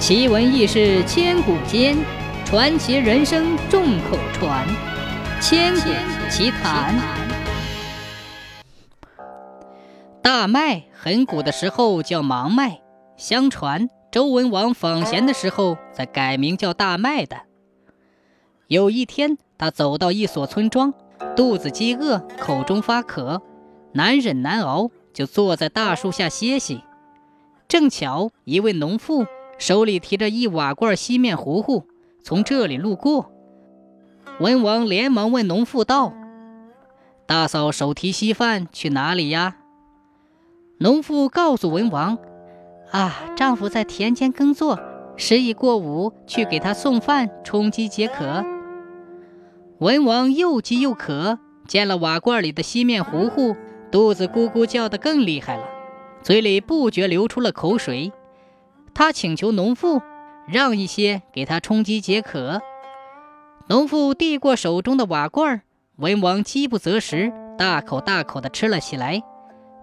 奇闻异事千古间，传奇人生众口传。千古奇谈。大麦很古的时候叫芒麦，相传周文王访贤的时候才改名叫大麦的。有一天，他走到一所村庄，肚子饥饿，口中发渴，难忍难熬，就坐在大树下歇息。正巧一位农妇。手里提着一瓦罐稀面糊糊，从这里路过。文王连忙问农妇道：“大嫂手提稀饭去哪里呀？”农妇告诉文王：“啊，丈夫在田间耕作，时已过午，去给他送饭，充饥解渴。”文王又饥又渴，见了瓦罐里的稀面糊糊，肚子咕咕叫得更厉害了，嘴里不觉流出了口水。他请求农妇让一些给他充饥解渴。农妇递过手中的瓦罐，文王饥不择食，大口大口地吃了起来，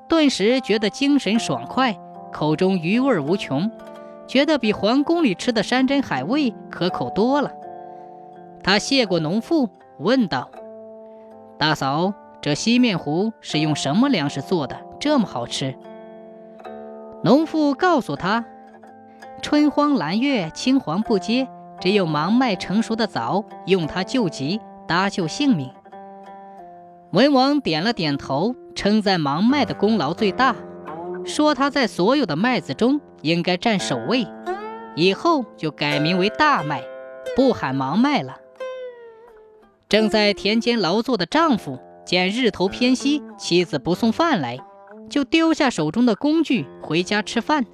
顿时觉得精神爽快，口中余味无穷，觉得比皇宫里吃的山珍海味可口多了。他谢过农妇，问道：“大嫂，这西面糊是用什么粮食做的，这么好吃？”农妇告诉他。春荒蓝月，青黄不接，只有芒麦成熟的早，用它救急，搭救性命。文王点了点头，称赞芒麦的功劳最大，说他在所有的麦子中应该占首位，以后就改名为大麦，不喊芒麦了。正在田间劳作的丈夫见日头偏西，妻子不送饭来，就丢下手中的工具回家吃饭。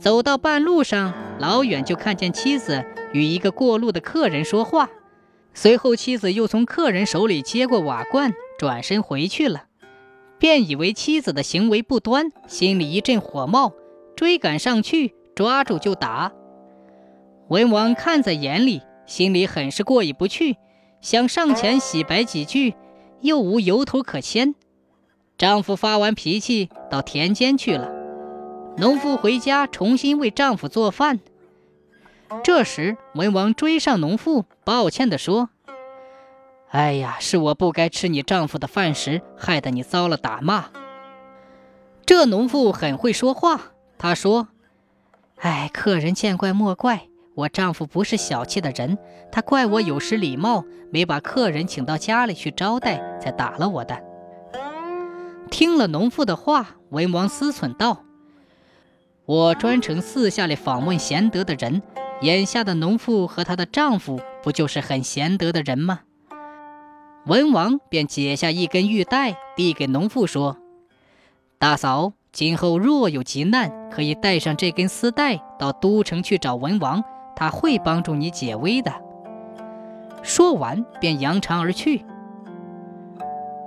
走到半路上，老远就看见妻子与一个过路的客人说话。随后，妻子又从客人手里接过瓦罐，转身回去了。便以为妻子的行为不端，心里一阵火冒，追赶上去，抓住就打。文王看在眼里，心里很是过意不去，想上前洗白几句，又无由头可牵。丈夫发完脾气，到田间去了。农妇回家，重新为丈夫做饭。这时，文王追上农妇，抱歉地说：“哎呀，是我不该吃你丈夫的饭食，害得你遭了打骂。”这农妇很会说话，她说：“哎，客人见怪莫怪，我丈夫不是小气的人，他怪我有失礼貌，没把客人请到家里去招待，才打了我的。”听了农妇的话，文王思忖道。我专程四下里访问贤德的人，眼下的农妇和她的丈夫不就是很贤德的人吗？文王便解下一根玉带，递给农妇说：“大嫂，今后若有急难，可以带上这根丝带到都城去找文王，他会帮助你解危的。”说完便扬长而去。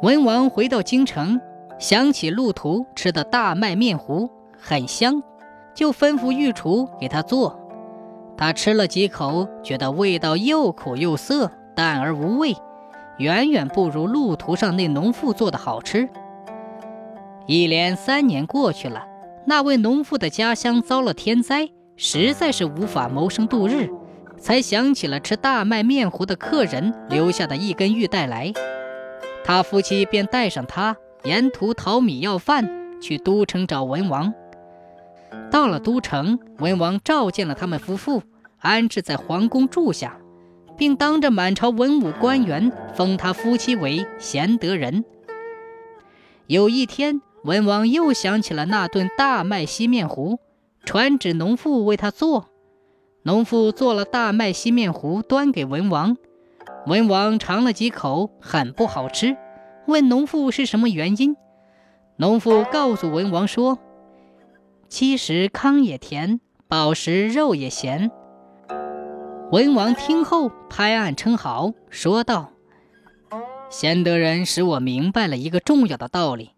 文王回到京城，想起路途吃的大麦面糊，很香。就吩咐御厨给他做，他吃了几口，觉得味道又苦又涩，淡而无味，远远不如路途上那农妇做的好吃。一连三年过去了，那位农妇的家乡遭了天灾，实在是无法谋生度日，才想起了吃大麦面糊的客人留下的一根玉带来。他夫妻便带上他，沿途淘米要饭，去都城找文王。到了都城，文王召见了他们夫妇，安置在皇宫住下，并当着满朝文武官员封他夫妻为贤德人。有一天，文王又想起了那顿大麦稀面糊，传旨农妇为他做。农妇做了大麦稀面糊，端给文王。文王尝了几口，很不好吃，问农妇是什么原因。农妇告诉文王说。其实糠也甜，饱食肉也咸。文王听后拍案称好，说道：“贤德人使我明白了一个重要的道理：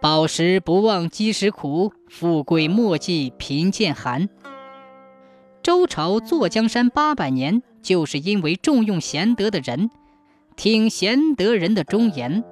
饱食不忘饥食苦，富贵莫忌贫贱寒。周朝坐江山八百年，就是因为重用贤德的人，听贤德人的忠言。”